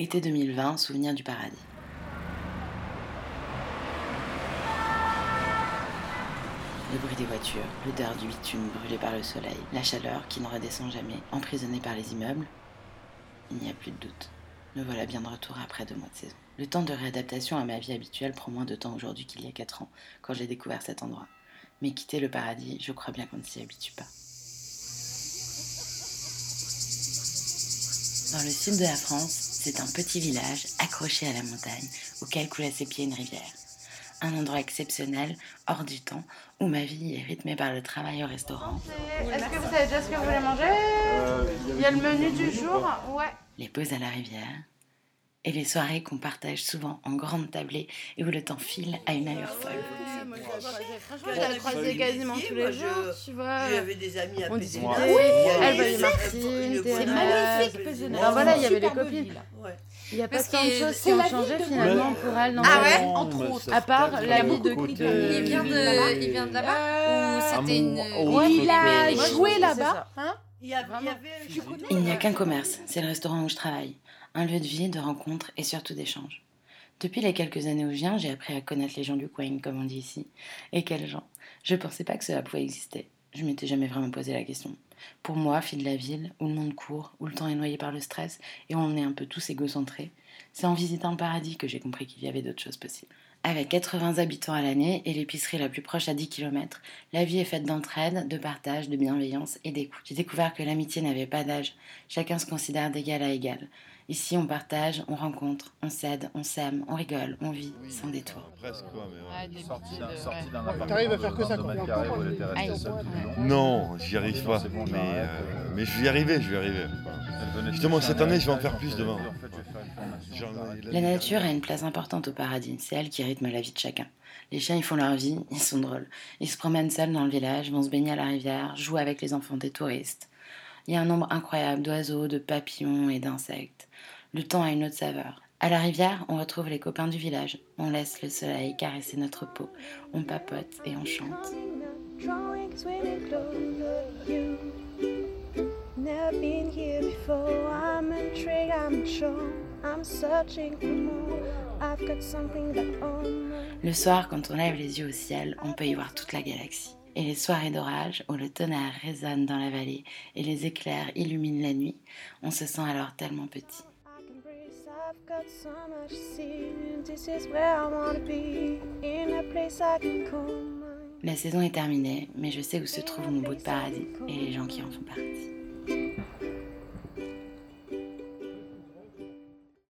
Été 2020, souvenir du paradis. Le bruit des voitures, l'odeur du bitume brûlé par le soleil, la chaleur qui ne redescend jamais, emprisonnée par les immeubles. Il n'y a plus de doute. Me voilà bien de retour après deux mois de saison. Le temps de réadaptation à ma vie habituelle prend moins de temps aujourd'hui qu'il y a quatre ans, quand j'ai découvert cet endroit. Mais quitter le paradis, je crois bien qu'on ne s'y habitue pas. Dans le sud de la France, c'est un petit village accroché à la montagne auquel coule à ses pieds une rivière un endroit exceptionnel, hors du temps, où ma vie est rythmée par le travail au restaurant. Est-ce que vous savez déjà ce que vous voulez manger? Il y a le menu du jour? Ouais. Les pauses à la rivière et les soirées qu'on partage souvent en grande tablée et où le temps file à une allure folle. Je la croisais quasiment tous les jours, tu vois. J'avais des amis à On Pézenas. Oui, elle voyait Martine, C'est magnifique, Pézenas. Voilà, il y avait les Super copines. Il n'y a pas tant de choses qui ont changé de finalement pour elle. Ah ouais. Entre autres. À part la vie de Il vient de, il vient de là-bas Ou c'était une. amour, une- autre Il a joué là-bas. Il y avait, il y Vraiment. avait Tu connais Il n'y a qu'un commerce, c'est le restaurant où je travaille. Un lieu de vie, de rencontres et surtout d'échanges. Depuis les quelques années où je viens, j'ai appris à connaître les gens du coin, comme on dit ici. Et quels gens Je pensais pas que cela pouvait exister. Je m'étais jamais vraiment posé la question. Pour moi, fille de la ville, où le monde court, où le temps est noyé par le stress et où on est un peu tous égocentrés, c'est en visitant le paradis que j'ai compris qu'il y avait d'autres choses possibles. Avec 80 habitants à l'année et l'épicerie la plus proche à 10 km, la vie est faite d'entraide, de partage, de bienveillance et d'écoute. J'ai découvert que l'amitié n'avait pas d'âge. Chacun se considère d'égal à égal. Ici, on partage, on rencontre, on s'aide, on s'aime, on rigole, on vit, sans détour. Presque quoi, mais ouais. Ouais, Sorti d'un ouais. t'arrives à faire que ça, 22 quoi. mètres carrés où elle était restée Aïe. seule tout le long. Non, j'y arrive pas. Mais, euh, mais je vais y arriver, je vais y arriver. Justement, cette année, je vais en faire plus demain. La nature a une place importante au paradis, c'est elle qui rythme la vie de chacun. Les chiens, ils font leur vie, ils sont drôles. Ils se promènent seuls dans le village, vont se baigner à la rivière, jouent avec les enfants des touristes. Il y a un nombre incroyable d'oiseaux, de papillons et d'insectes. Le temps a une autre saveur. À la rivière, on retrouve les copains du village. On laisse le soleil caresser notre peau. On papote et on chante. Le soir, quand on lève les yeux au ciel, on peut y voir toute la galaxie. Et les soirées d'orage, où le tonnerre résonne dans la vallée et les éclairs illuminent la nuit, on se sent alors tellement petit. La saison est terminée, mais je sais où se trouve mon bout de paradis et les gens qui en font partie.